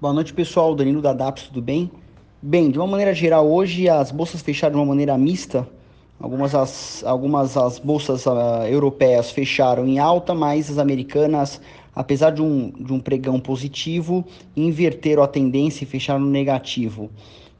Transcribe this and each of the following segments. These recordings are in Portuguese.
Boa noite, pessoal. Danilo da DAPS, tudo bem? Bem, de uma maneira geral, hoje as bolsas fecharam de uma maneira mista. Algumas as, algumas as bolsas uh, europeias fecharam em alta, mas as americanas, apesar de um, de um pregão positivo, inverteram a tendência e fecharam no negativo.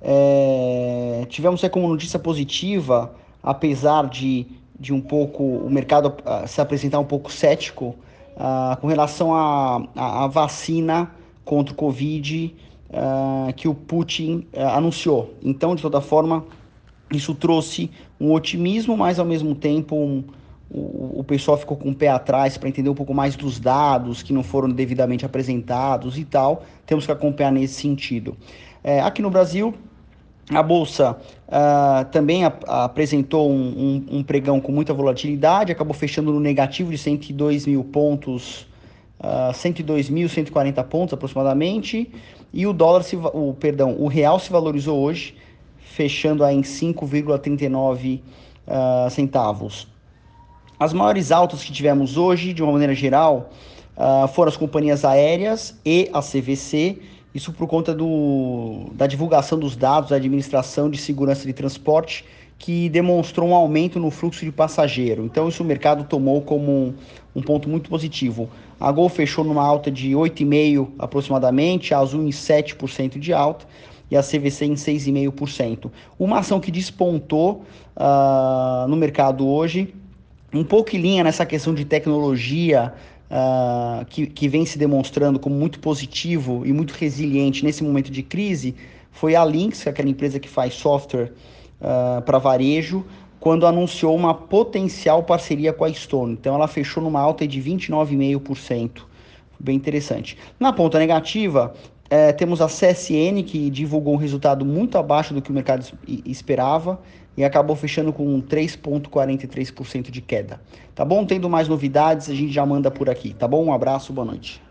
É, tivemos aí como notícia positiva, apesar de, de um pouco o mercado uh, se apresentar um pouco cético uh, com relação à vacina contra o Covid uh, que o Putin uh, anunciou. Então, de toda forma, isso trouxe um otimismo, mas ao mesmo tempo um, o, o pessoal ficou com o pé atrás para entender um pouco mais dos dados que não foram devidamente apresentados e tal. Temos que acompanhar nesse sentido. É, aqui no Brasil, a Bolsa uh, também ap apresentou um, um, um, pregão com muita volatilidade, acabou fechando no negativo de 102 mil pontos uh, 102.140 pontos aproximadamente, e o dólar, se, o, perdão, o real se valorizou hoje, fechando aí em 5,39 uh, ah, centavos. As maiores altas que tivemos hoje, de uma maneira geral, uh, foram as companhias aéreas e a CVC, isso por conta do, da divulgação dos dados da Administração de Segurança de Transporte, que demonstrou um aumento no fluxo de passageiro. Então, isso o mercado tomou como um, um ponto muito positivo. A Gol fechou numa alta de 8,5% aproximadamente, a Azul em 7% de alta e a CVC em 6,5%. Uma ação que despontou uh, no mercado hoje, um pouco em linha nessa questão de tecnologia, uh, que, que vem se demonstrando como muito positivo e muito resiliente nesse momento de crise, foi a Lynx, é aquela empresa que faz software uh, para varejo, quando anunciou uma potencial parceria com a Stone. Então ela fechou numa alta de 29,5%. Bem interessante. Na ponta negativa, é, temos a CSN, que divulgou um resultado muito abaixo do que o mercado esperava e acabou fechando com 3,43% de queda. Tá bom? Tendo mais novidades, a gente já manda por aqui. Tá bom? Um abraço, boa noite.